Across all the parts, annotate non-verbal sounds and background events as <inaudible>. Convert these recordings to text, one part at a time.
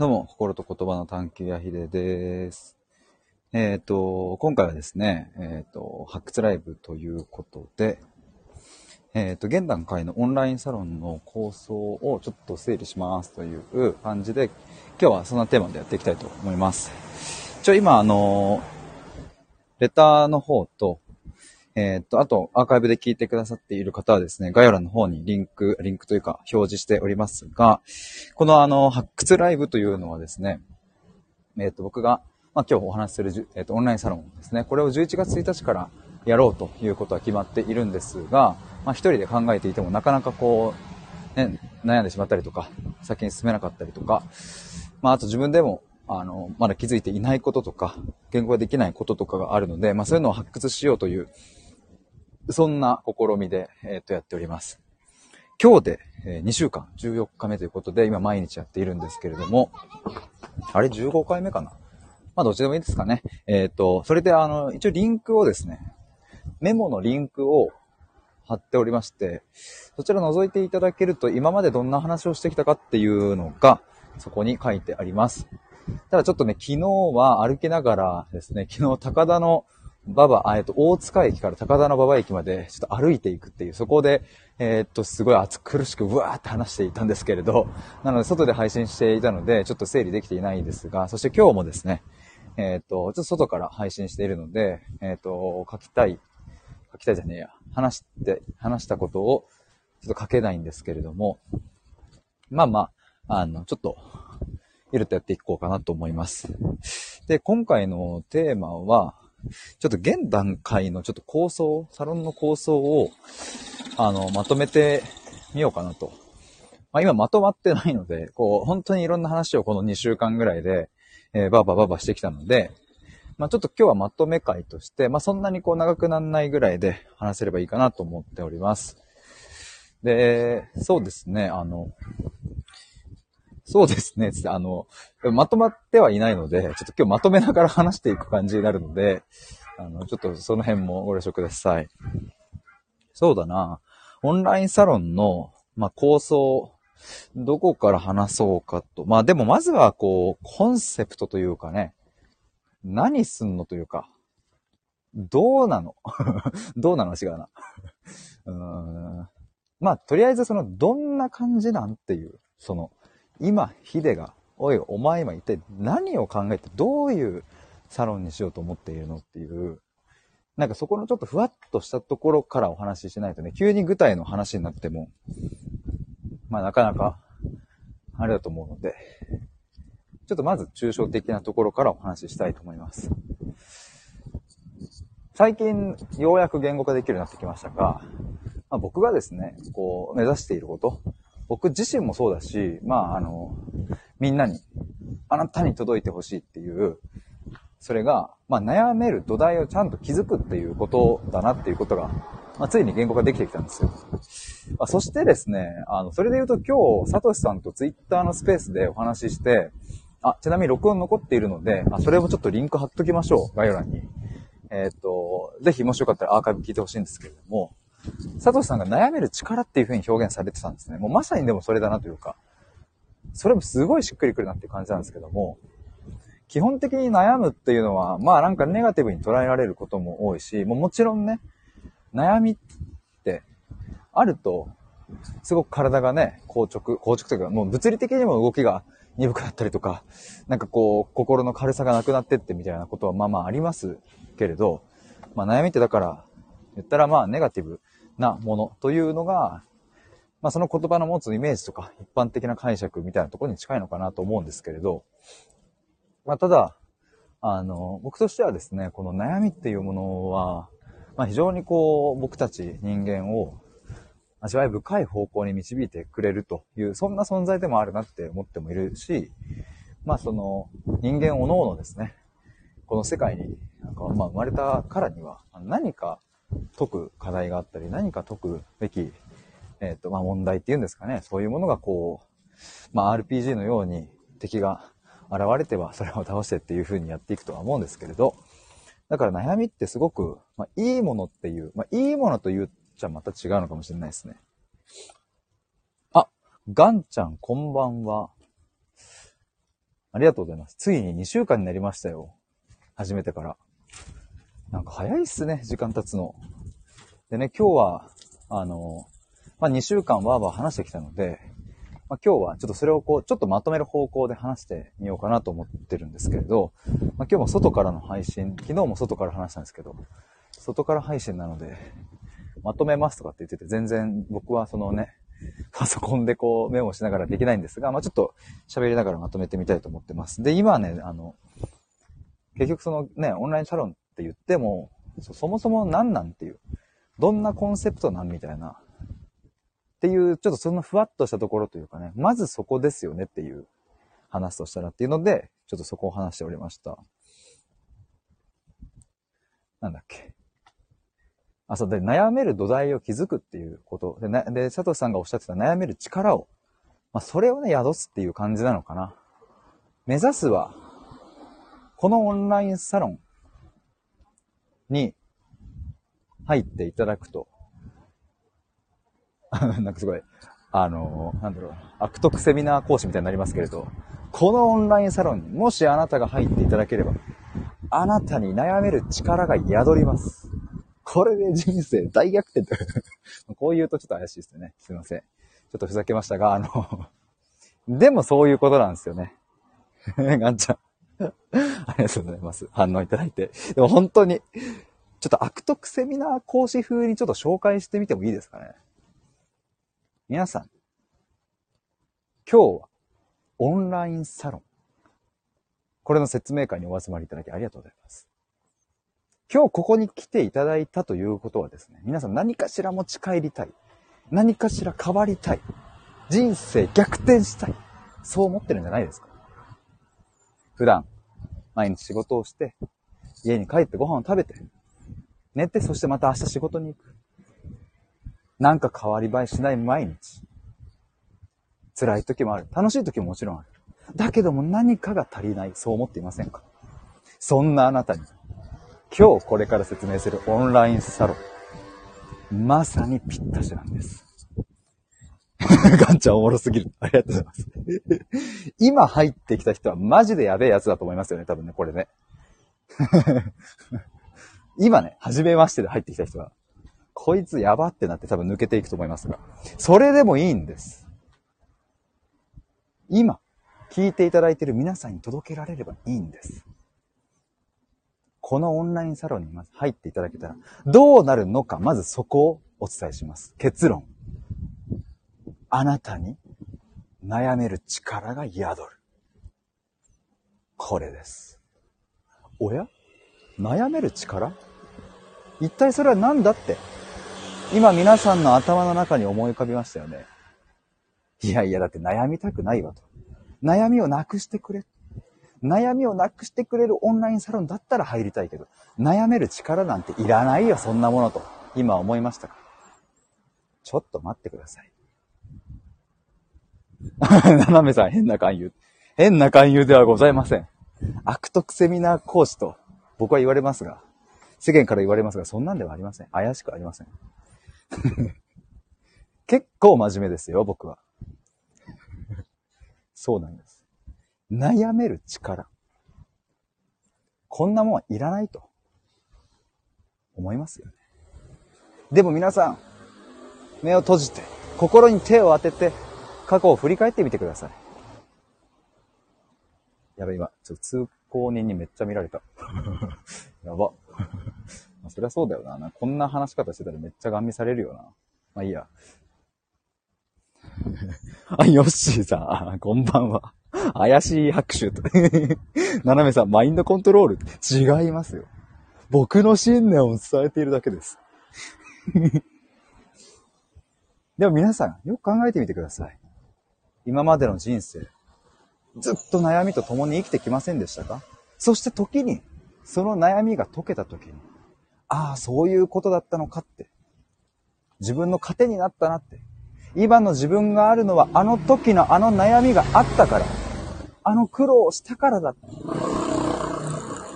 どうも、心と言葉の探求やひでです。えっ、ー、と、今回はですね、えっ、ー、と、発掘ライブということで、えっ、ー、と、現段階のオンラインサロンの構想をちょっと整理しますという感じで、今日はそんなテーマでやっていきたいと思います。一応今、あの、レターの方と、えー、っと、あと、アーカイブで聞いてくださっている方はですね、概要欄の方にリンク、リンクというか表示しておりますが、このあの、発掘ライブというのはですね、えー、っと、僕が、まあ、今日お話しする、えー、っと、オンラインサロンですね、これを11月1日からやろうということは決まっているんですが、まあ、一人で考えていてもなかなかこう、ね、悩んでしまったりとか、先に進めなかったりとか、まあ、あと自分でもあの、まだ気づいていないこととか、言語ができないこととかがあるので、まあそういうのを発掘しようというそんな試みで、えっ、と、やっております。今日で、え、2週間、14日目ということで、今毎日やっているんですけれども、あれ15回目かな？まあ、どっちでもいいですかね。えっ、ー、と、それで、あの、一応リンクをですね、メモのリンクを貼っておりまして、そちら覗いていただけると、今までどんな話をしてきたかっていうのが、そこに書いてあります。ただちょっとね、昨日は歩きながらですね、昨日高田の馬場、えっと、大塚駅から高田の馬場駅までちょっと歩いていくっていう、そこで、えー、っと、すごい暑苦しくうわーって話していたんですけれど、<laughs> なので外で配信していたので、ちょっと整理できていないんですが、そして今日もですね、えー、っと、ちょっと外から配信しているので、えー、っと、書きたい、書きたいじゃねえや、話して、話したことをちょっと書けないんですけれども、まあまあ、あの、ちょっと、いるとやっていこうかなと思います。で、今回のテーマは、ちょっと現段階のちょっと構想、サロンの構想を、あの、まとめてみようかなと。まあ今まとまってないので、こう、本当にいろんな話をこの2週間ぐらいで、えー、バーバーババしてきたので、まあちょっと今日はまとめ会として、まあそんなにこう長くならないぐらいで話せればいいかなと思っております。で、そうですね、あの、そうですね。<laughs> あの、まとまってはいないので、ちょっと今日まとめながら話していく感じになるので、あの、ちょっとその辺もご了承ください。そうだな。オンラインサロンの、まあ、構想、どこから話そうかと。まあでもまずはこう、コンセプトというかね、何すんのというか、どうなの <laughs> どうなの違うな。<laughs> うーん。まあ、とりあえずその、どんな感じなんっていう、その、今、ヒデが、おい、お前今一体何を考えて、どういうサロンにしようと思っているのっていう、なんかそこのちょっとふわっとしたところからお話ししないとね、急に具体の話になっても、まあなかなか、あれだと思うので、ちょっとまず抽象的なところからお話ししたいと思います。最近、ようやく言語化できるようになってきましたが、まあ、僕がですね、こう、目指していること、僕自身もそうだし、まあ、あの、みんなに、あなたに届いてほしいっていう、それが、まあ、悩める土台をちゃんと築くっていうことだなっていうことが、まあ、ついに言語化できてきたんですよ。まあ、そしてですね、あの、それで言うと今日、サトシさんとツイッターのスペースでお話しして、あ、ちなみに録音残っているので、あ、それもちょっとリンク貼っときましょう、概要欄に。えっ、と、ぜひもしよかったらアーカイブ聞いてほしいんですけれども、サトシさんが悩める力っていう風に表現されてたんですね。もうまさにでもそれだなというか、それもすごいしっくりくるなっていう感じなんですけども、基本的に悩むっていうのは、まあなんかネガティブに捉えられることも多いし、もうもちろんね、悩みってあると、すごく体がね、硬直、硬直というか、もう物理的にも動きが鈍くなったりとか、なんかこう、心の軽さがなくなってってみたいなことはまあまあありますけれど、まあ悩みってだから、言ったらまあネガティブなものというのが、まあその言葉の持つイメージとか一般的な解釈みたいなところに近いのかなと思うんですけれど、まあただ、あの、僕としてはですね、この悩みっていうものは、まあ非常にこう僕たち人間を味わい深い方向に導いてくれるという、そんな存在でもあるなって思ってもいるし、まあその人間おのおのですね、この世界になんかまあ生まれたからには何か解く課題があったり、何か解くべき、えっ、ー、と、まあ、問題っていうんですかね。そういうものがこう、まあ、RPG のように敵が現れてはそれを倒してっていう風にやっていくとは思うんですけれど、だから悩みってすごく、まあ、いいものっていう、まあ、いいものと言っちゃまた違うのかもしれないですね。あ、ガンちゃんこんばんは。ありがとうございます。ついに2週間になりましたよ。始めてから。なんか早いっすね、時間経つの。でね、今日は、あの、まあ、2週間わーわー話してきたので、まあ、今日はちょっとそれをこう、ちょっとまとめる方向で話してみようかなと思ってるんですけれど、まあ、今日も外からの配信、昨日も外から話したんですけど、外から配信なので、まとめますとかって言ってて、全然僕はそのね、パソコンでこうメモしながらできないんですが、まあ、ちょっと喋りながらまとめてみたいと思ってます。で、今ね、あの、結局そのね、オンラインサロンって言っても、そもそも何なんっていう、どんなコンセプトなんみたいな、っていう、ちょっとそのふわっとしたところというかね、まずそこですよねっていう話としたらっていうので、ちょっとそこを話しておりました。なんだっけ。あ、そうで、悩める土台を築くっていうこと。で、なで佐藤さんがおっしゃってた悩める力を、まあ、それをね、宿すっていう感じなのかな。目指すは、このオンラインサロンに入っていただくと、<laughs> なんかすごい、あの、なんだろう、悪徳セミナー講師みたいになりますけれど、このオンラインサロンにもしあなたが入っていただければ、あなたに悩める力が宿ります。これで人生大逆転と <laughs> こう言うとちょっと怪しいですよね。すいません。ちょっとふざけましたが、あのでもそういうことなんですよね。<laughs> ガンちゃん。<laughs> ありがとうございます。反応いただいて。でも本当に、ちょっと悪徳セミナー講師風にちょっと紹介してみてもいいですかね？皆さん、今日はオンラインサロン。これの説明会にお集まりいただきありがとうございます。今日ここに来ていただいたということはですね、皆さん何かしら持ち帰りたい。何かしら変わりたい。人生逆転したい。そう思ってるんじゃないですか普段、毎日仕事をして、家に帰ってご飯を食べて、寝て、そしてまた明日仕事に行く。なんか変わり映えしない毎日。辛い時もある。楽しい時ももちろんある。だけども何かが足りない。そう思っていませんか？そんなあなたに、今日これから説明するオンラインサロン、まさにぴったしなんです。<laughs> ガンちゃんおもろすぎる。ありがとうございます。<laughs> 今入ってきた人はマジでやべえやつだと思いますよね、多分ね、これね。<laughs> 今ね、初めましてで入ってきた人は、こいつやばってなって多分抜けていくと思いますが、それでもいいんです。今、聞いていただいている皆さんに届けられればいいんです。このオンラインサロンにまず入っていただけたら、どうなるのか、まずそこをお伝えします。結論。あなたに悩める力が宿る。これです。おや？悩める力？一体それは何だって、今皆さんの頭の中に思い浮かびましたよね。いやいや、だって悩みたくないわと。悩みをなくしてくれ。悩みをなくしてくれるオンラインサロンだったら入りたいけど、悩める力なんていらないよ、そんなものと、今思いましたか？ちょっと待ってください。<laughs> 斜めさん変な勧誘。変な勧誘ではございません。悪徳セミナー講師と僕は言われますが、世間から言われますが、そんなんではありません。怪しくありません。<laughs> 結構真面目ですよ、僕は。そうなんです。悩める力。こんなもんはいらないと思いますよね。でも皆さん、目を閉じて、心に手を当てて、過去を振り返ってみてください。やべ、今、ちょっと通行人にめっちゃ見られた。<laughs> やば。そりゃそうだよな。こんな話し方してたらめっちゃガン見されるよな。まあいいや。<laughs> あ、ヨッシーさん、こんばんは。怪しい拍手と。<laughs> 斜めさん、マインドコントロール違いますよ。僕の信念を伝えているだけです。でも皆さん、よく考えてみてください。今までの人生、ずっと悩みと共に生きてきませんでしたか？そして時に、その悩みが解けた時に、ああ、そういうことだったのかって、自分の糧になったなって、今の自分があるのはあの時のあの悩みがあったから、あの苦労をしたからだ。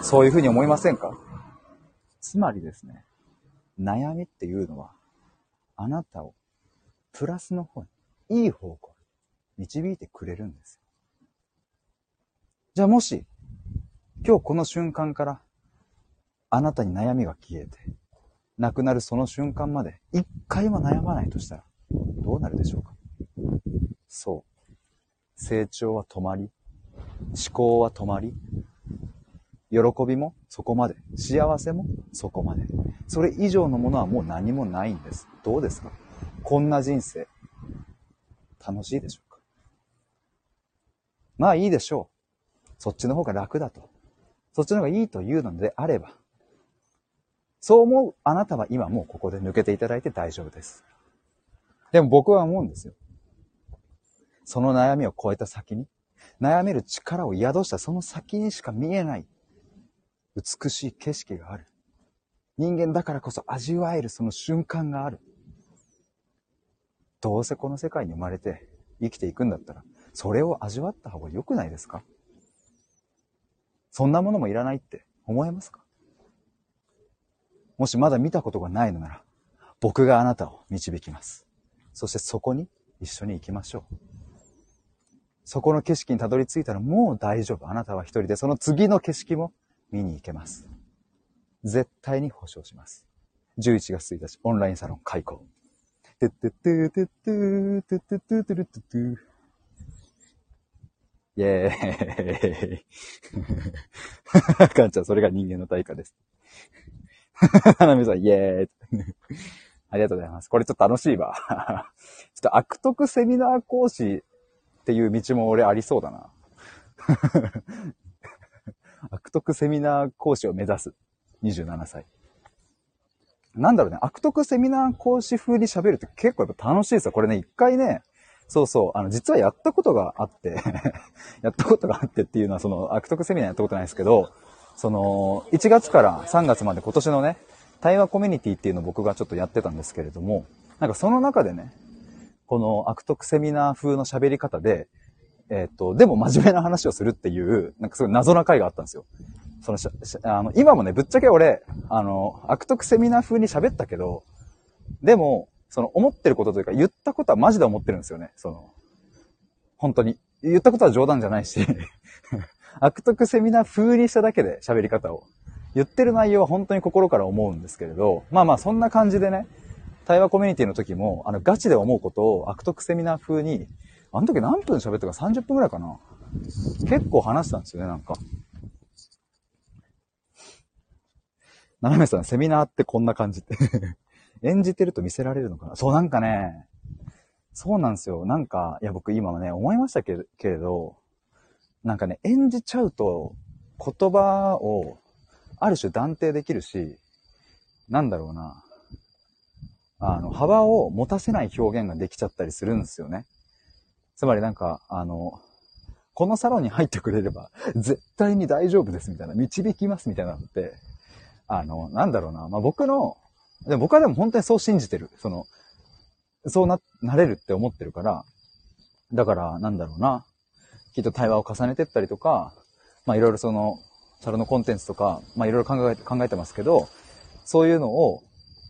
そういうふうに思いませんか？つまりですね、悩みっていうのは、あなたをプラスの方に、いい方向導いてくれるんですよ。じゃあもし、今日この瞬間から、あなたに悩みが消えて、亡くなるその瞬間まで、一回も悩まないとしたら、どうなるでしょうか？そう。成長は止まり、思考は止まり、喜びもそこまで、幸せもそこまで。それ以上のものはもう何もないんです。どうですか？こんな人生、楽しいでしょ？うまあいいでしょう。そっちの方が楽だと。そっちの方がいいというのであれば、そう思うあなたは今もうここで抜けていただいて大丈夫です。でも僕は思うんですよ。その悩みを超えた先に、悩める力を宿したその先にしか見えない美しい景色がある。人間だからこそ味わえるその瞬間がある。どうせこの世界に生まれて生きていくんだったら、それを味わった方が良くないですか？そんなものもいらないって思えますか？もしまだ見たことがないのなら、僕があなたを導きます。そしてそこに一緒に行きましょう。そこの景色にたどり着いたらもう大丈夫。あなたは一人でその次の景色も見に行けます。絶対に保証します。11月1日、オンラインサロン開講。イェーイ。<laughs> かんちゃん、それが人間の対価です。<laughs> 花見さん、イェーイ。ありがとうございます。これちょっと楽しいわ。ちょっと悪徳セミナー講師っていう道も俺ありそうだな。<laughs> 悪徳セミナー講師を目指す。27歳。なんだろうね、悪徳セミナー講師風に喋るって結構やっぱ楽しいですよ。これね、一回ね、そうそう、あの、実はやったことがあって <laughs> やったことがあってっていうのは、その、悪徳セミナーやったことないですけど、その、1月から3月まで今年のね、対話コミュニティっていうのを僕がちょっとやってたんですけれども、なんかその中でね、この悪徳セミナー風の喋り方で、えっ、ー、と、でも真面目な話をするっていう、なんかすごい謎な回があったんですよ。そのあの、今もね、ぶっちゃけ俺、あの、悪徳セミナー風に喋ったけど、でも、その思ってることというか、言ったことはマジで思ってるんですよね。その、本当に。言ったことは冗談じゃないし <laughs> 悪徳セミナー風にしただけで喋り方を。言ってる内容は本当に心から思うんですけれど、まあまあそんな感じでね、対話コミュニティの時も、あの、ガチで思うことを悪徳セミナー風に、あの時何分喋ったか30分くらいかな。結構話したんですよね、なんか。斜めさん、セミナーってこんな感じって演じてると見せられるのかな？そう、なんかね、そうなんですよ。なんか、いや、僕今はね、思いましたけれど、なんかね、演じちゃうと、言葉を、ある種断定できるし、なんだろうな、あの、幅を持たせない表現ができちゃったりするんですよね。つまりなんか、あの、このサロンに入ってくれれば、絶対に大丈夫ですみたいな、導きますみたいなのって、あの、なんだろうな、まあ、僕の、で僕はでも本当にそう信じてる。その、そうな、なれるって思ってるから、だから、なんだろうな、きっと対話を重ねてったりとか、まあいろいろその、サロンのコンテンツとか、まあいろいろ考えて、考えてますけど、そういうのを、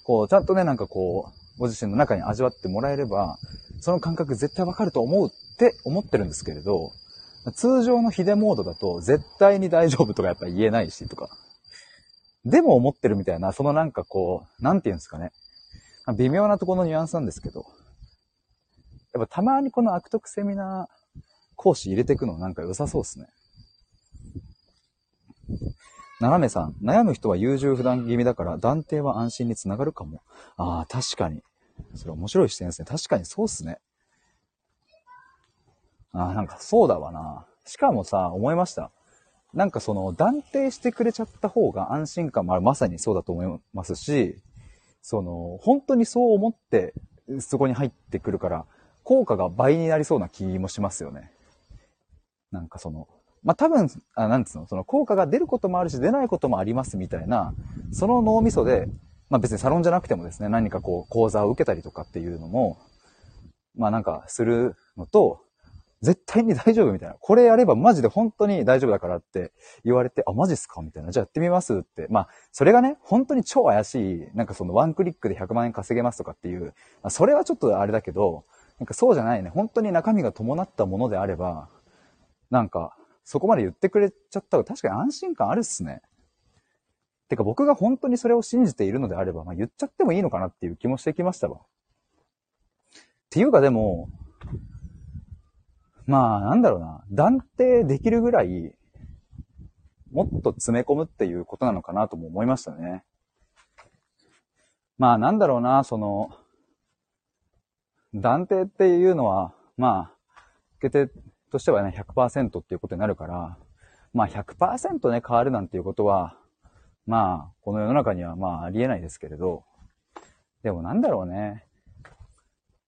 こう、ちゃんとね、なんかこう、ご自身の中に味わってもらえれば、その感覚絶対わかると思うって思ってるんですけれど、通常のヒデモードだと絶対に大丈夫とかやっぱ言えないしとか、でも思ってるみたいな、そのなんかこう、なんて言うんですかね。微妙なところのニュアンスなんですけど、やっぱたまにこの悪徳セミナー講師入れていくのなんか良さそうですね。斜めさん、悩む人は優柔不断気味だから断定は安心につながるかも。ああ、確かに。それ面白い視点ですね。確かにそうっすね。ああ、なんかそうだわな。しかもさ、思いました。なんかその断定してくれちゃった方が安心感もある。まさにそうだと思いますし、その、本当にそう思ってそこに入ってくるから、効果が倍になりそうな気もしますよね。なんかその、まあ、多分、あ、なんつうの、その効果が出ることもあるし、出ないこともありますみたいな、その脳みそで、まあ、別にサロンじゃなくてもですね、何かこう、講座を受けたりとかっていうのも、まあ、なんかするのと、絶対に大丈夫みたいな。これやればマジで本当に大丈夫だからって言われて、あ、マジっすかみたいな。じゃあやってみますって。まあ、それがね、本当に超怪しい、なんかそのワンクリックで100万円稼げますとかっていう、まあ、それはちょっとあれだけど、なんかそうじゃないね。本当に中身が伴ったものであれば、なんか、そこまで言ってくれちゃった方が確かに安心感あるっすね。てか僕が本当にそれを信じているのであれば、まあ、言っちゃってもいいのかなっていう気もしてきましたわ。っていうかでも、まあなんだろうな、断定できるぐらい、もっと詰め込むっていうことなのかなとも思いましたね。まあなんだろうな、その、断定っていうのは、まあ、受け手としてはね、100%っていうことになるから、まあ100%ね、変わるなんていうことは、まあ、この世の中にはまあありえないですけれど、でもなんだろうね。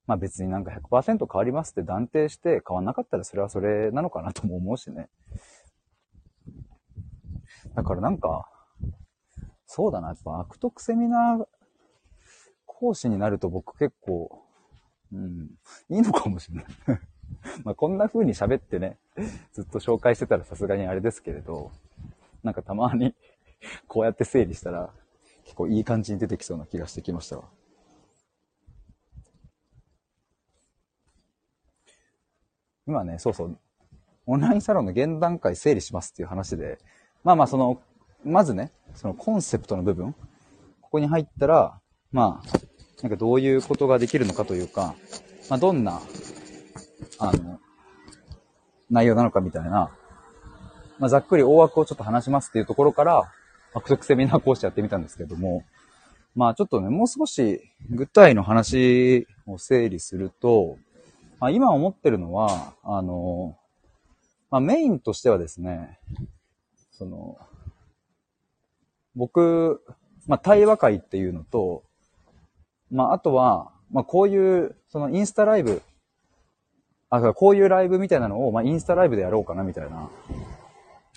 まあ別になんか100%変わりますって断定して変わんなかったらそれはそれなのかなとも思うしね。だからなんか、そうだな、やっぱ悪徳セミナー講師になると僕結構、うん、いいのかもしれない <laughs> まあこんな風に喋ってね、ずっと紹介してたらさすがにあれですけれど、なんかたまにこうやって整理したら、結構いい感じに出てきそうな気がしてきましたわ。今ね、そうそう、オンラインサロンの現段階整理しますっていう話で、まあまあその、まずね、そのコンセプトの部分、ここに入ったら、まあ、なんかどういうことができるのかというか、まあどんな、あの、内容なのかみたいな、まあざっくり大枠をちょっと話しますっていうところから、悪徳セミナー講師やってみたんですけども、まあちょっとね、もう少し具体の話を整理すると、まあ、今思ってるのは、あの、まあ、メインとしてはですね、その、僕、まあ、対話会っていうのと、まあ、あとは、まあ、こういう、そのインスタライブ、あ、こういうライブみたいなのを、まあ、インスタライブでやろうかなみたいな、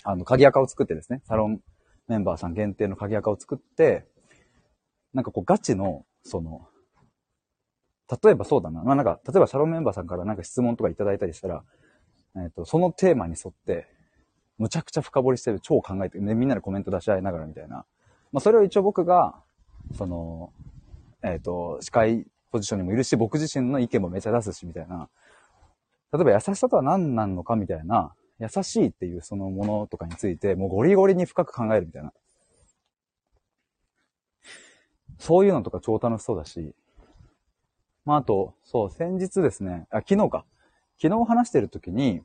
あの、鍵垢を作ってですね、サロンメンバーさん限定の鍵垢を作って、なんかこうガチの、その、例えばそうだな。まあなんか、例えばシャロンメンバーさんからなんか質問とかいただいたりしたら、えっ、ー、と、そのテーマに沿って、むちゃくちゃ深掘りしてる、超考えて、ね、みんなでコメント出し合いながらみたいな。まあそれを一応僕が、その、えっ、ー、と、司会ポジションにもいるし、僕自身の意見もめちゃ出すし、みたいな。例えば優しさとは何なのかみたいな、優しいっていうそのものとかについて、もうゴリゴリに深く考えるみたいな。そういうのとか超楽しそうだし、まあ、あと、そう、先日ですね、あ、昨日か。昨日話してる時に、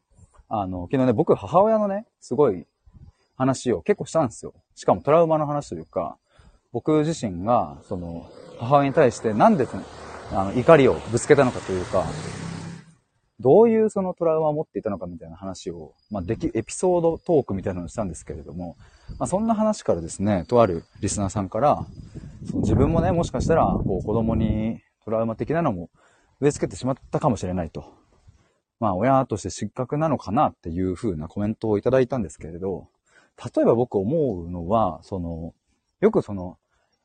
あの、昨日ね、僕母親のね、すごい話を結構したんですよ。しかもトラウマの話というか、僕自身が、その、母親に対してなんで、あの、怒りをぶつけたのかというか、どういうそのトラウマを持っていたのかみたいな話を、まあ、でき、エピソードトークみたいなのをしたんですけれども、まあ、そんな話からですね、とあるリスナーさんから、その自分もね、もしかしたら、こう、子供にトラウマ的なのも植え付けてしまったかもしれないと。まあ、親として失格なのかなっていう風なコメントをいただいたんですけれど、例えば僕思うのは、その、よくその、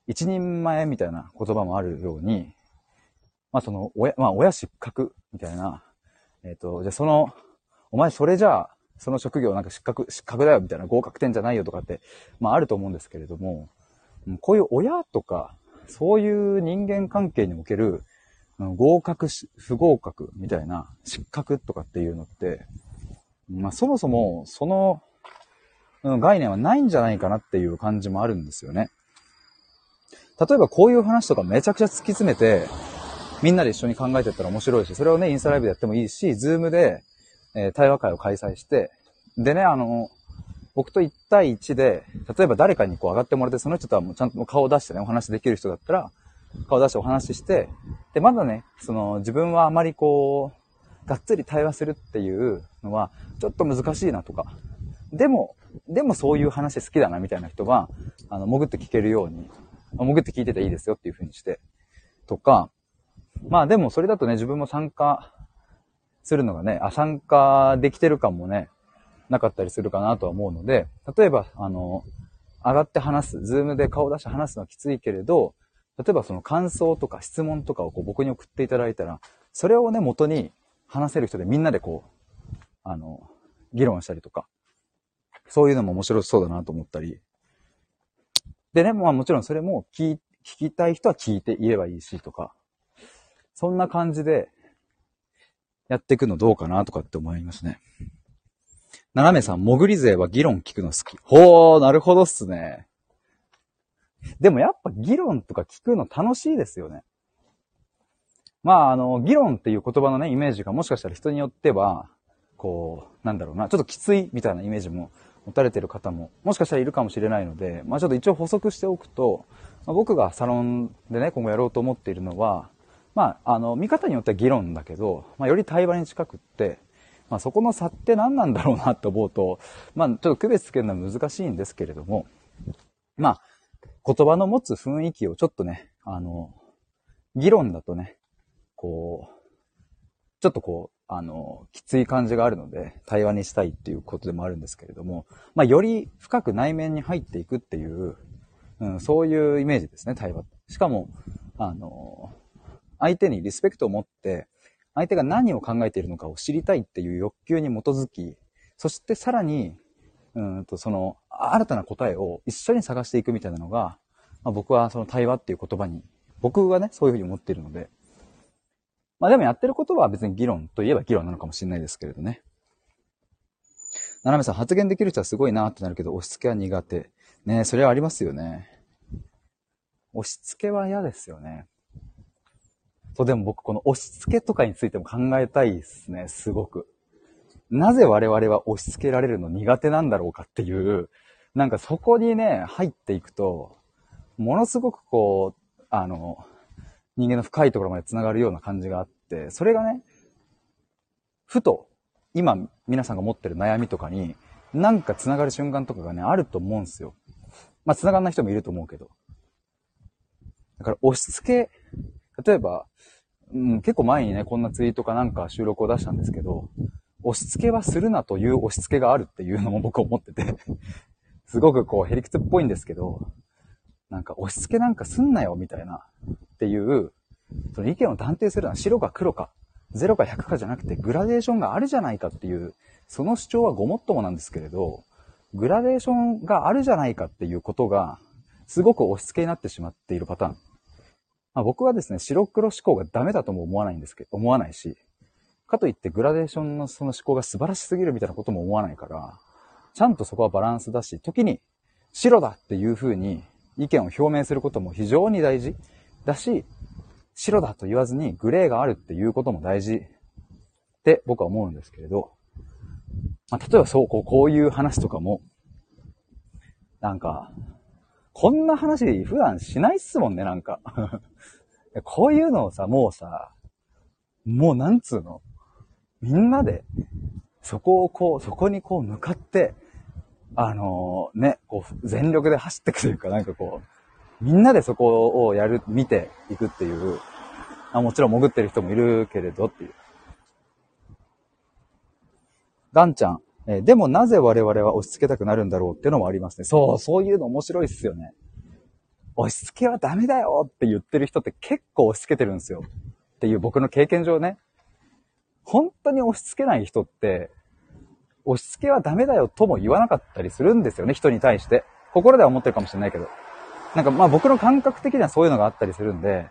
一人前みたいな言葉もあるように、まあその、親、まあ親失格みたいな、えっ、ー、と、じゃあその、お前それじゃあ、その職業なんか失格、失格だよみたいな合格点じゃないよとかって、まああると思うんですけれども、こういう親とかそういう人間関係における、合格し、不合格みたいな失格とかっていうのって、まあそもそもその概念はないんじゃないかなっていう感じもあるんですよね。例えばこういう話とかめちゃくちゃ突き詰めて、みんなで一緒に考えてったら面白いし、それをね、インスタライブでやってもいいし、ズームで、えー、対話会を開催して、でね、あの、僕と1対1で、例えば誰かにこう上がってもらって、その人とはもうちゃんと顔を出してね、お話できる人だったら、顔出してお話しして、で、まだね、その自分はあまりこう、がっつり対話するっていうのは、ちょっと難しいなとか。でも、でもそういう話好きだなみたいな人は、あの、潜って聞けるように、潜って聞いてていいですよっていう風にして、とか、まあでもそれだとね、自分も参加するのがね、あ、参加できてる感もね、なかったりするかなとは思うので、例えば、あの、上がって話す、ズームで顔出して話すのはきついけれど、例えばその感想とか質問とかをこう僕に送っていただいたら、それをね、元に話せる人でみんなでこう、あの、議論したりとか、そういうのも面白そうだなと思ったり。でね、まあもちろんそれも聞聞きたい人は聞いて言えばいいしとか、そんな感じでやっていくのどうかなとかって思いますね。斜めさん、潜り勢は議論聞くの好き。ほー、なるほどっすね。でもやっぱ議論とか聞くの楽しいですよね。まあ、あの、議論っていう言葉のね、イメージがもしかしたら人によっては、こう、なんだろうな、ちょっときついみたいなイメージも持たれてる方も、もしかしたらいるかもしれないので、まあちょっと一応補足しておくと、まあ、僕がサロンでね、今後やろうと思っているのは、まあ、あの、見方によっては議論だけど、まあより対話に近くって、まあそこの差って何なんだろうなと思うと、まあちょっと区別つけるのは難しいんですけれども、まあ、言葉の持つ雰囲気をちょっとね、あの、議論だとね、こう、ちょっとこう、あの、きつい感じがあるので、対話にしたいっていうことでもあるんですけれども、まあ、より深く内面に入っていくっていう、うん、そういうイメージですね、対話。しかも、あの、相手にリスペクトを持って、相手が何を考えているのかを知りたいっていう欲求に基づき、そしてさらに、うんと、その、新たな答えを一緒に探していくみたいなのが、まあ、僕はその対話っていう言葉に、僕がね、そういうふうに思っているので、まあでもやってることは別に議論といえば議論なのかもしれないですけれどね。ななめさん、発言できる人はすごいなってなるけど、押し付けは苦手。ねそれはありますよね。押し付けは嫌ですよね。そう、でも僕この押し付けとかについても考えたいですね、すごく。なぜ我々は押し付けられるの苦手なんだろうかっていう、なんかそこにね、入っていくと、ものすごくこう、あの、人間の深いところまで繋がるような感じがあって、それがね、ふと、今皆さんが持ってる悩みとかに、なんか繋がる瞬間とかがね、あると思うんですよ。まあ、繋がんない人もいると思うけど。だから押し付け、例えば、うん、結構前にね、こんなツイートかなんか収録を出したんですけど、押し付けはするなという押し付けがあるっていうのも僕思ってて <laughs> すごくこう、ヘリクツっぽいんですけど、なんか押し付けなんかすんなよみたいなっていう、その意見を断定するのは白か黒か、0か100かじゃなくてグラデーションがあるじゃないかっていう、その主張はごもっともなんですけれど、グラデーションがあるじゃないかっていうことが、すごく押し付けになってしまっているパターン。まあ、僕はですね、白黒思考がダメだとも思わないんですけど、思わないし、かといってグラデーションのその思考が素晴らしすぎるみたいなことも思わないから、ちゃんとそこはバランスだし、時に白だっていう風に意見を表明することも非常に大事だし、白だと言わずにグレーがあるっていうことも大事って僕は思うんですけれど、まあ、例えばそう、こう、こういう話とかも、なんか、こんな話普段しないっすもんね、なんか。<laughs> こういうのをさ、もうさ、もうなんつうの？みんなで、そこをこう、そこにこう向かって、あのー、ね、こう、全力で走っていくというか、なんかこう、みんなでそこをやる、見ていくっていう、あもちろん潜ってる人もいるけれどっていう。ガンちゃん、え、でもなぜ我々は押し付けたくなるんだろうっていうのもありますね。そう、そういうの面白いっすよね。押し付けはダメだよって言ってる人って結構押し付けてるんですよ。っていう僕の経験上ね。本当に押し付けない人って、押し付けはダメだよとも言わなかったりするんですよね、人に対して。心では思ってるかもしれないけど。なんかまあ僕の感覚的にはそういうのがあったりするんで、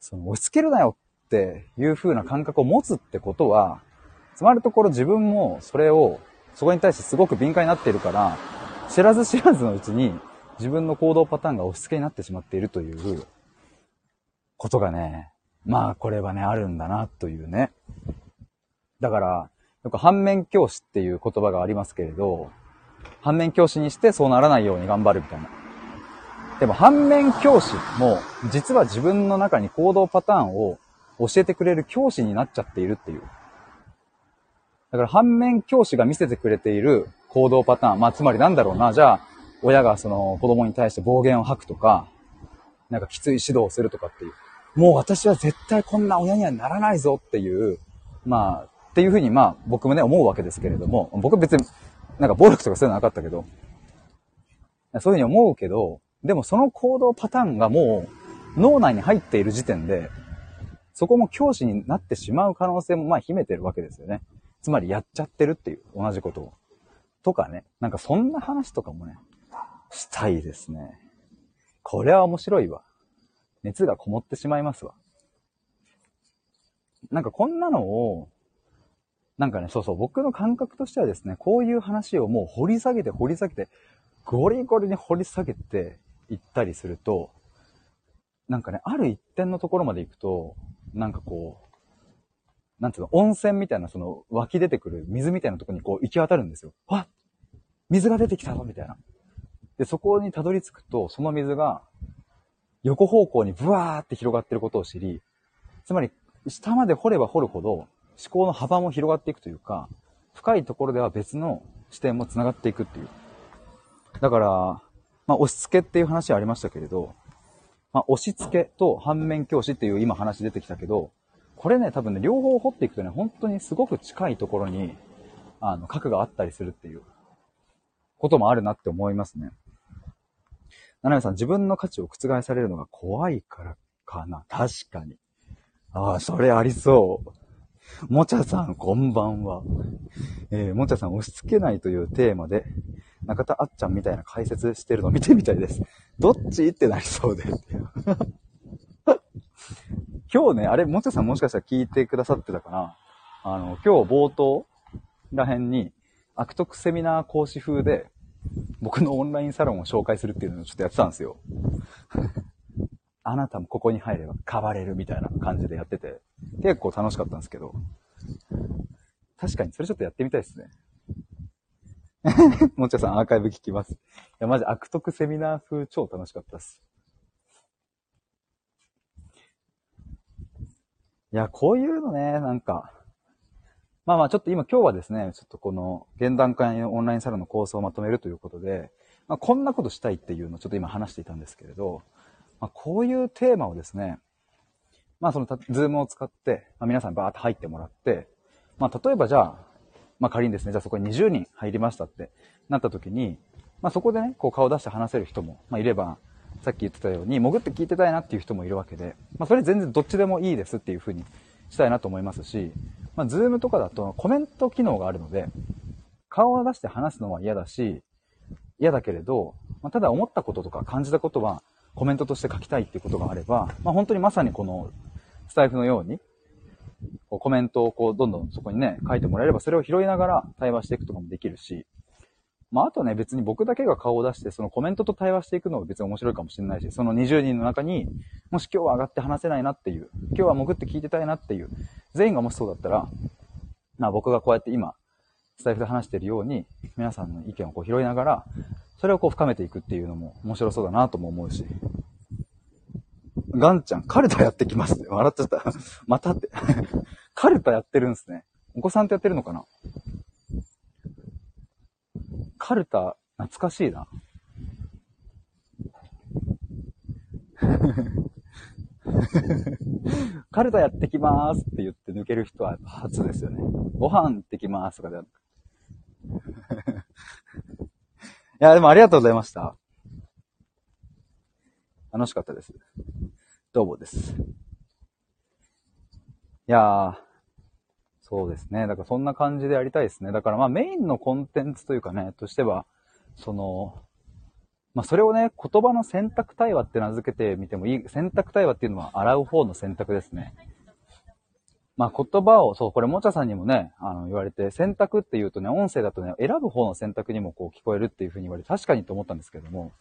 その押し付けるなよっていう風な感覚を持つってことは、つまるところ自分もそれを、そこに対してすごく敏感になっているから、知らず知らずのうちに自分の行動パターンが押し付けになってしまっているということがね、まあこれはね、あるんだなというね。だから、よく反面教師っていう言葉がありますけれど、反面教師にしてそうならないように頑張るみたいな。でも反面教師も実は自分の中に行動パターンを教えてくれる教師になっちゃっているっていう。だから反面教師が見せてくれている行動パターン。まあつまりなんだろうな。じゃあ、親がその子供に対して暴言を吐くとか、なんかきつい指導をするとかっていう。もう私は絶対こんな親にはならないぞっていう、まあ、っていうふうにまあ僕もね思うわけですけれども、僕別になんか暴力とかそういうのなかったけど、そういうふうに思うけど、でもその行動パターンがもう脳内に入っている時点で、そこも教師になってしまう可能性もまあ秘めてるわけですよね。つまりやっちゃってるっていう、同じことを。とかね、なんかそんな話とかもね、したいですね。これは面白いわ。熱がこもってしまいますわ。なんかこんなのをなんかね、そうそう、僕の感覚としてはですね、こういう話をもう掘り下げて掘り下げて、ゴリゴリに掘り下げていったりすると、なんかね、ある一点のところまで行くと、なんかこう、なんつうの、温泉みたいな、その湧き出てくる水みたいなとこにこう行き渡るんですよ。わ水が出てきたぞみたいな。で、そこにたどり着くと、その水が横方向にブワーって広がってることを知り、つまり、下まで掘れば掘るほど思考の幅も広がっていくというか、深いところでは別の視点も繋がっていくっていう。だから、まあ、押し付けっていう話はありましたけれど、まあ、押し付けと反面教師っていう今話出てきたけど、これね、多分ね、両方掘っていくとね、本当にすごく近いところに、あの、核があったりするっていうこともあるなって思いますね。七海さん、自分の価値を覆されるのが怖いからかな？確かに。ああ、それありそう。もちゃさん、こんばんは。えー、もちゃさん、押し付けないというテーマで、中田あっちゃんみたいな解説してるの見てみたいです。どっち？ってなりそうで。今日ね、あれ、もちゃさんもしかしたら聞いてくださってたかなあの、今日冒頭ら辺に、悪徳セミナー講師風で、僕のオンラインサロンを紹介するっていうのをちょっとやってたんですよ。<laughs> あなたもここに入れば変われるみたいな感じでやってて、結構楽しかったんですけど、確かにそれちょっとやってみたいですね。<laughs> もっちゃさんアーカイブ聞きます。いや、マジ悪徳セミナー風超楽しかったです。いや、こういうのね、なんか、まあまあちょっと今今日はですね、ちょっとこの現段階のオンラインサロンの構想をまとめるということで、まあこんなことしたいっていうのをちょっと今話していたんですけれど、まあこういうテーマをですね、まあそのズームを使って、まあ、皆さんバーって入ってもらって、まあ例えばじゃあ、まあ仮にですね、じゃあそこに20人入りましたってなった時に、まあそこでね、こう顔出して話せる人も、まあいれば、さっき言ってたように、潜って聞いてたいなっていう人もいるわけで、まあそれ全然どっちでもいいですっていうふうにしたいなと思いますし、まあズームとかだとコメント機能があるので、顔を出して話すのは嫌だし、嫌だけれど、まあ、ただ思ったこととか感じたことはコメントとして書きたいっていうことがあれば、まあ本当にまさにこのスタイフのように、こうコメントをこうどんどんそこにね、書いてもらえればそれを拾いながら対話していくとかもできるし、まあ、あとね、別に僕だけが顔を出して、そのコメントと対話していくのが別に面白いかもしれないし、その20人の中に、もし今日は上がって話せないなっていう、今日は潜って聞いてたいなっていう、全員がもしそうだったら、まあ僕がこうやって今、スタイフで話してるように、皆さんの意見をこう拾いながら、それをこう深めていくっていうのも面白そうだなとも思うし。ガンちゃん、カルタやってきますって。笑っちゃった。<laughs> またって。<laughs> カルタやってるんですね。お子さんとやってるのかなカルタ、懐かしいな。<laughs> カルタやってきまーすって言って抜ける人は初ですよね。ご飯行ってきまーすとかで。<laughs> いや、でもありがとうございました。楽しかったです。どうもです。いやー、そうですね。だからそんな感じでやりたいですね。だからまあメインのコンテンツというかね、としては、その、まあそれをね、言葉の選択対話って名付けてみてもいい、選択対話っていうのは洗う方の選択ですね。まあ言葉を、そう、これもちゃさんにもね、あの言われて、選択って言うとね、音声だとね、選ぶ方の選択にもこう聞こえるっていうふうに言われて、確かにと思ったんですけども、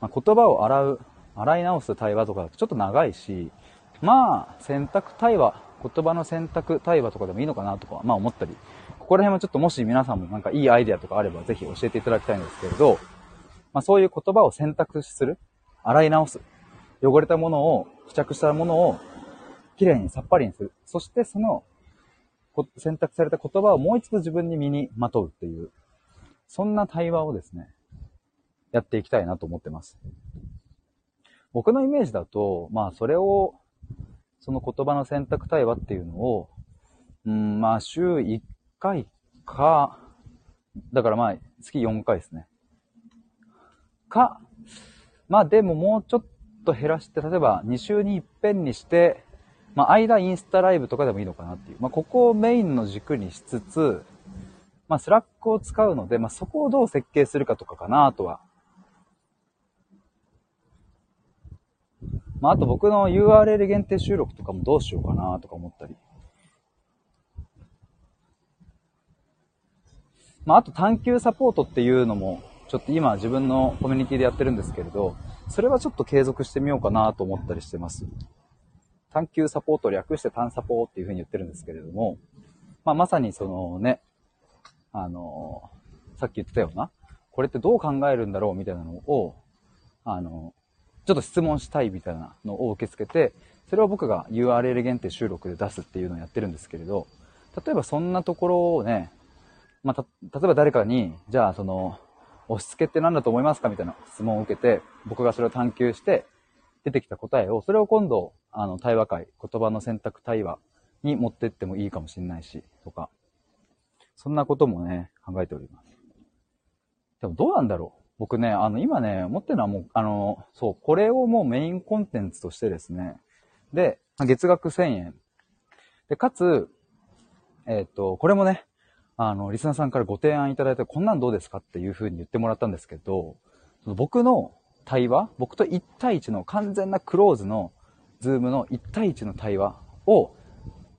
まあ、言葉を洗う、洗い直す対話とかだとちょっと長いし、まあ選択対話言葉の選択対話とかでもいいのかなとか、まあ思ったり、ここら辺はちょっともし皆さんもなんかいいアイデアとかあればぜひ教えていただきたいんですけれど、まあそういう言葉を選択する、洗い直す、汚れたものを、付着したものをきれいにさっぱりにする。そしてその選択された言葉をもう一度自分に身にまとうっていう、そんな対話をですね、やっていきたいなと思ってます。僕のイメージだと、まあそれをその言葉の選択対話っていうのを、うん、まあ、週1回か、だからまあ、月4回ですね。か、まあでももうちょっと減らして、例えば2週に一遍にして、まあ間インスタライブとかでもいいのかなっていう。まあここをメインの軸にしつつ、まあ Slack を使うので、まあそこをどう設計するかとかかなとはまあ、あと僕の URL 限定収録とかもどうしようかなとか思ったり。まあ、あと探求サポートっていうのも、ちょっと今自分のコミュニティでやってるんですけれど、それはちょっと継続してみようかなと思ったりしてます。探求サポート略して単サポっていうふうに言ってるんですけれども、まあ、まさにそのね、あのさっき言ってたような、これってどう考えるんだろうみたいなのを、あのちょっと質問したいみたいなのを受け付けて、それを僕が URL 限定収録で出すっていうのをやってるんですけれど、例えばそんなところをね、まあ、例えば誰かに、じゃあその、押し付けって何だと思いますかみたいな質問を受けて、僕がそれを探求して、出てきた答えを、それを今度、あの、対話会、言葉の選択対話に持ってってもいいかもしれないし、とか、そんなこともね、考えております。でもどうなんだろう？僕ね、あの、今ね、思ってるのはもう、あの、そう、これをもうメインコンテンツとしてですね、で、月額1000円。で、かつ、えっ、ー、と、これもね、あの、リスナーさんからご提案いただいて、こんなんどうですかっていう風に言ってもらったんですけど、その僕の対話、僕と1対1の完全なクローズの、ズームの1対1の対話を、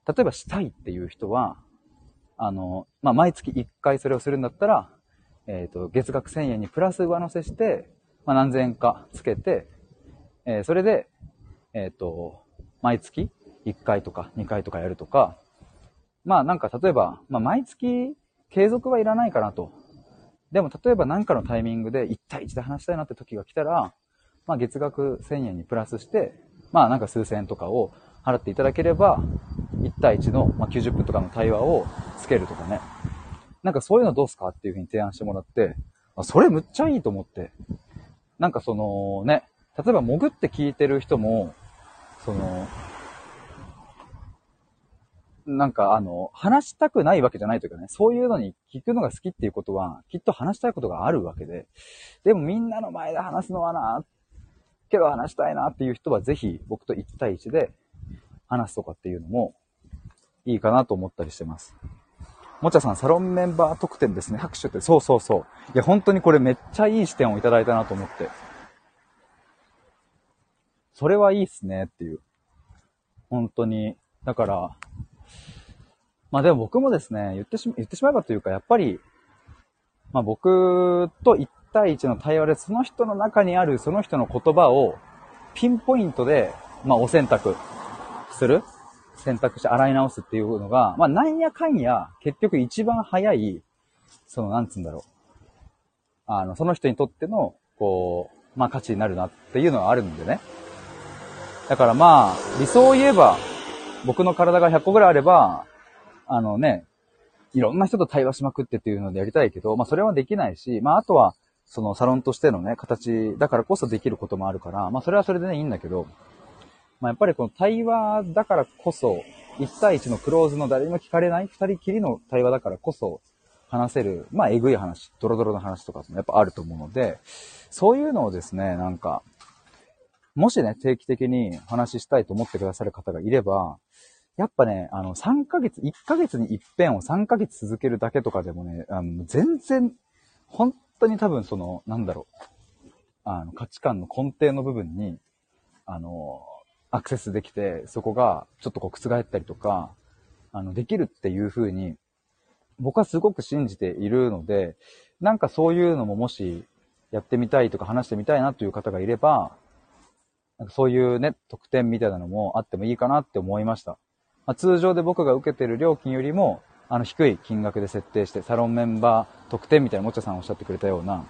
例えばしたいっていう人は、あの、まあ、毎月1回それをするんだったら、えっ、ー、と、月額1000円にプラス上乗せして、まあ、何千円かつけて、えー、それで、えっ、ー、と、毎月1回とか2回とかやるとか、まあなんか例えば、まあ毎月継続はいらないかなと。でも例えば何かのタイミングで1対1で話したいなって時が来たら、まあ月額1000円にプラスして、まあなんか数千円とかを払っていただければ、1対1の、まあ、90分とかの対話をつけるとかね。なんかそういうのどうすかっていうふうに提案してもらって、あそれむっちゃいいと思って。なんかそのね、例えば潜って聞いてる人も、その、なんかあの、話したくないわけじゃないというかね、そういうのに聞くのが好きっていうことは、きっと話したいことがあるわけで、でもみんなの前で話すのはな、けど話したいなっていう人はぜひ僕と1対1で話すとかっていうのもいいかなと思ったりしてます。もちゃさん、サロンメンバー特典ですね。拍手って、そうそうそう。いや、本当にこれめっちゃいい視点をいただいたなと思って。それはいいっすねっていう。本当に。だから、まあでも僕もですね、言ってしま、言ってしまえばというか、やっぱり、まあ僕と1対1の対話でその人の中にあるその人の言葉をピンポイントで、まあお選択する選択して洗い直すっていうのが、まあなんやかんや結局一番早い、そのなんつうんだろう。あの、その人にとっての、こう、まあ価値になるなっていうのはあるんでね。だからまあ、理想を言えば、僕の体が100個ぐらいあれば、あのね、いろんな人と対話しまくってっていうのでやりたいけど、まあそれはできないし、まああとは、そのサロンとしてのね、形だからこそできることもあるから、まあそれはそれでね、いいんだけど、まあやっぱりこの対話だからこそ、1対1のクローズの誰にも聞かれない、2人きりの対話だからこそ話せる、まあえぐい話、ドロドロの話とかもやっぱあると思うので、そういうのをですね、なんか、もしね、定期的に話したいと思ってくださる方がいれば、やっぱね、あの、3ヶ月、1ヶ月に一遍を3ヶ月続けるだけとかでもね、あの、全然、本当に多分その、なんだろう、あの、価値観の根底の部分に、あの、アクセスできて、そこがちょっとこう覆ったりとか、あの、できるっていう風に、僕はすごく信じているので、なんかそういうのももしやってみたいとか話してみたいなという方がいれば、なんかそういうね、特典みたいなのもあってもいいかなって思いました。まあ、通常で僕が受けてる料金よりも、あの、低い金額で設定して、サロンメンバー特典みたいなもちゃさんおっしゃってくれたような、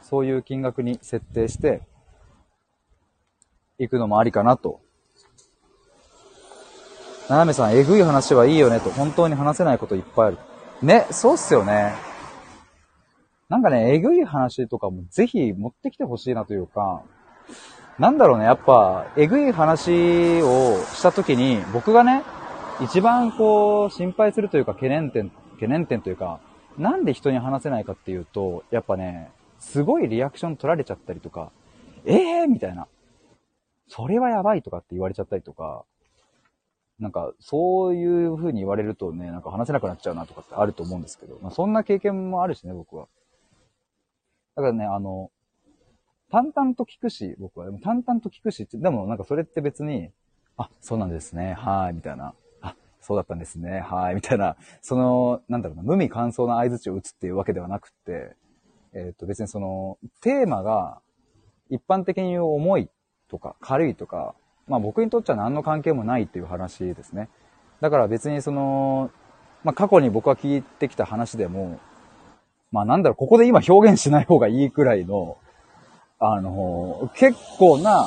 そういう金額に設定して、行くのもありかなと。ななめさん、えぐい話はいいよねと、本当に話せないこといっぱいある。ね、そうっすよね。なんかね、えぐい話とかもぜひ持ってきてほしいなというか、なんだろうね、やっぱ、えぐい話をしたときに、僕がね、一番こう、心配するというか、懸念点、懸念点というか、なんで人に話せないかっていうと、やっぱね、すごいリアクション取られちゃったりとか、ええー、みたいな。それはやばいとかって言われちゃったりとか、なんか、そういう風に言われるとね、なんか話せなくなっちゃうなとかってあると思うんですけど、まあ、そんな経験もあるしね、僕は。だからね、あの、淡々と聞くし、僕は。でも淡々と聞くし、でもなんかそれって別に、あ、そうなんですね、はい、みたいな。あ、そうだったんですね。はい。みたいな、その、なんだろうな、無味乾燥な合図を打つっていうわけではなくて、えっ、ー、と、別にその、テーマが、一般的に言う重いとか、軽いとか、まあ僕にとっちゃ何の関係もないっていう話ですね。だから別にその、まあ過去に僕が聞いてきた話でも、まあなんだろう、ここで今表現しない方がいいくらいの、あの、結構な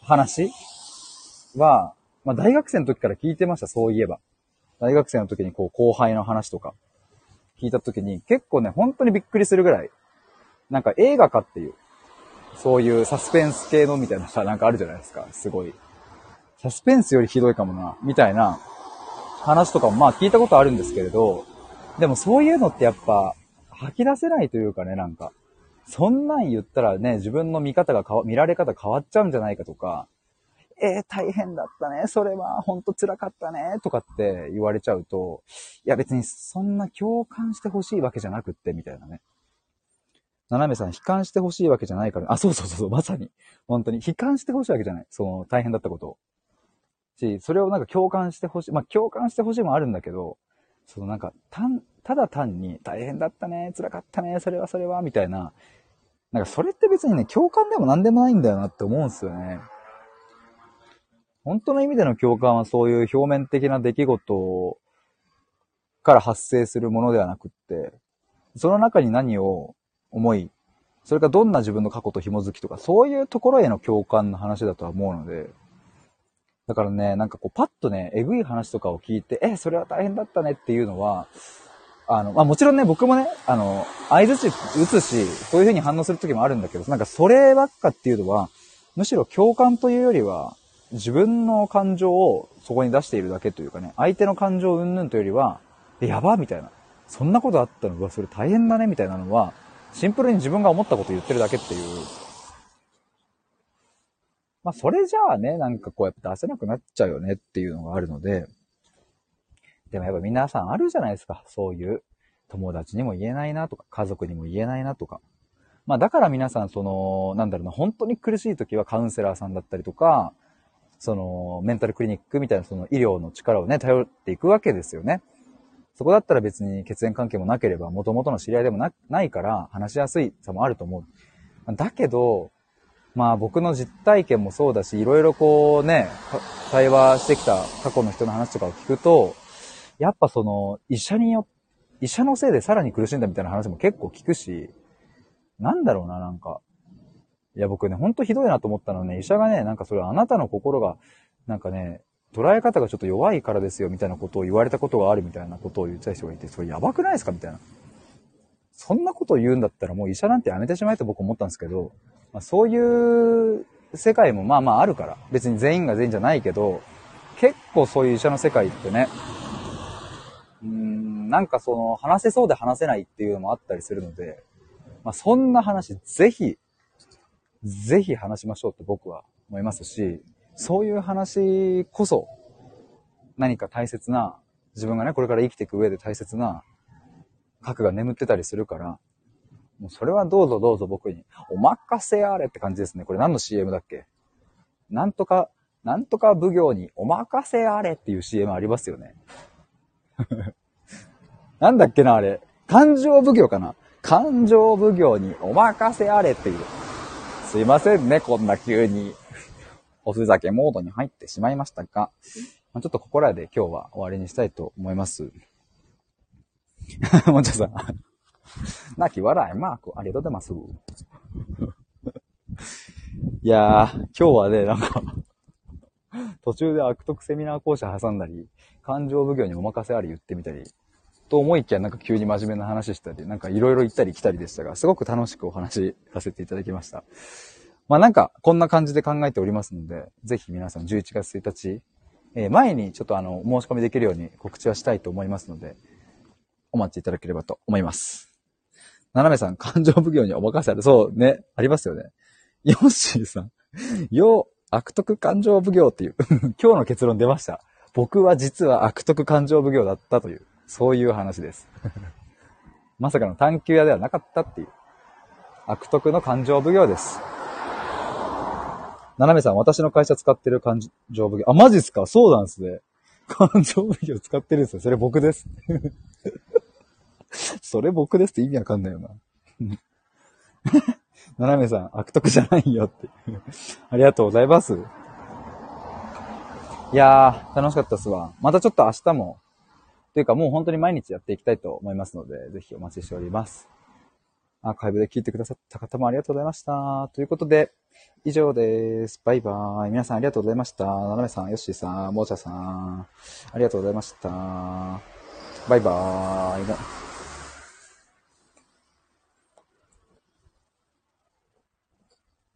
話は、まあ大学生の時から聞いてました、そういえば。大学生の時にこう後輩の話とか聞いた時に結構ね、本当にびっくりするぐらい、なんか映画かっていう、そういうサスペンス系のみたいなさ、なんかあるじゃないですか、すごい。サスペンスよりひどいかもな、みたいな。話とかもまあ聞いたことあるんですけれど、でもそういうのってやっぱ吐き出せないというかね、なんか。そんなん言ったらね、自分の見方が変わ、見られ方変わっちゃうんじゃないかとか、えー、大変だったね、それは、ほんと辛かったね、とかって言われちゃうと、いや別にそんな共感してほしいわけじゃなくって、みたいなね。斜めさん、悲観してほしいわけじゃないから、あ、そうそうそう、まさに。本当に、悲観してほしいわけじゃない。その、大変だったことを。し、それをなんか共感してほしい。まあ、共感してほしいもあるんだけど、そのなんか、たただ単に、大変だったね、辛かったね、それはそれは、みたいな、なんかそれって別にね、共感でも何でもないんだよなって思うんすよね。本当の意味での共感はそういう表面的な出来事から発生するものではなくって、その中に何を思い、それがどんな自分の過去と紐づきとか、そういうところへの共感の話だとは思うので、だからね、なんかこう、パッとね、えぐい話とかを聞いて、え、それは大変だったねっていうのは、あの、まあ、もちろんね、僕もね、あの、合図値打つし、そういう風に反応する時もあるんだけど、なんかそればっかっていうのは、むしろ共感というよりは、自分の感情をそこに出しているだけというかね、相手の感情云々というよりは、え、やばみたいな。そんなことあったの？は、それ大変だねみたいなのは、シンプルに自分が思ったこと言ってるだけっていう。まあ、それじゃあね、なんかこうやって出せなくなっちゃうよねっていうのがあるので、でもやっぱ皆さんあるじゃないですか。そういう友達にも言えないなとか、家族にも言えないなとか。まあだから皆さんその、なんだろうな、本当に苦しい時はカウンセラーさんだったりとか、その、メンタルクリニックみたいなその医療の力をね、頼っていくわけですよね。そこだったら別に血縁関係もなければ、元々の知り合いでもなないから話しやすいさもあると思う。だけど、まあ僕の実体験もそうだし、いろいろこうね、対話してきた過去の人の話とかを聞くと、やっぱその、医者によ、医者のせいでさらに苦しんだみたいな話も結構聞くし、なんだろうな、なんか。いや、僕ね、ほんとひどいなと思ったのはね、医者がね、なんかそれあなたの心が、なんかね、捉え方がちょっと弱いからですよ、みたいなことを言われたことがあるみたいなことを言ってた人がいて、それやばくないですかみたいな。そんなことを言うんだったらもう医者なんてやめてしまえと僕思ったんですけど、まあ、そういう世界もまあまああるから、別に全員が全員じゃないけど、結構そういう医者の世界ってね、うーん、なんかその、話せそうで話せないっていうのもあったりするので、まあ、そんな話、ぜひ、ぜひ話しましょうって僕は思いますし、そういう話こそ、何か大切な、自分がね、これから生きていく上で大切な核が眠ってたりするから、もうそれはどうぞどうぞ僕に、お任せあれって感じですね。これ何の CM だっけ？なんとか、なんとか奉行にお任せあれっていう CM ありますよね。<laughs> なんだっけな、あれ。感情奉行かな？感情奉行にお任せあれっていう。すいませんね、こんな急に。おふざけモードに入ってしまいましたが、ちょっとここらで今日は終わりにしたいと思います。<laughs> もうちょっとさん。泣き笑いマーク、ありがとうございます。<laughs> いやー、今日はね、なんか途中で悪徳セミナー講師挟んだり、感情奉行にお任せあり言ってみたり、と思いきやなんか急に真面目な話したり、なんかいろいろ行ったり来たりでしたが、すごく楽しくお話しさせていただきました。まあなんか、こんな感じで考えておりますので、ぜひ皆さん11月1日、えー、前にちょっとあの、申し込みできるように告知はしたいと思いますので、お待ちいただければと思います。斜めさん、感情奉行にお任せある。そうね、ありますよね。ヨッシーさん、よう、悪徳感情奉行っていう、<laughs> 今日の結論出ました。僕は実は悪徳感情奉行だったという、そういう話です。<laughs> まさかの探求屋ではなかったっていう、悪徳の感情奉行です。斜めさん、私の会社使ってる感情奉行。あ、マジっすか？そうなんですね。感情部を使ってるんですよ。それ僕です。<laughs> それ僕ですって意味わかんないよな。<laughs> 斜めさん、悪徳じゃないよって。ありがとうございます。いやー、楽しかったっすわ。またちょっと明日も、というかもう本当に毎日やっていきたいと思いますので、ぜひお待ちしております。アーカイブで聞いてくださった方もありがとうございました。ということで、以上です。バイバーイ。皆さんありがとうございました。ななめさん、ヨッシーさん、もーちゃさん、ありがとうございました。バイバーイ。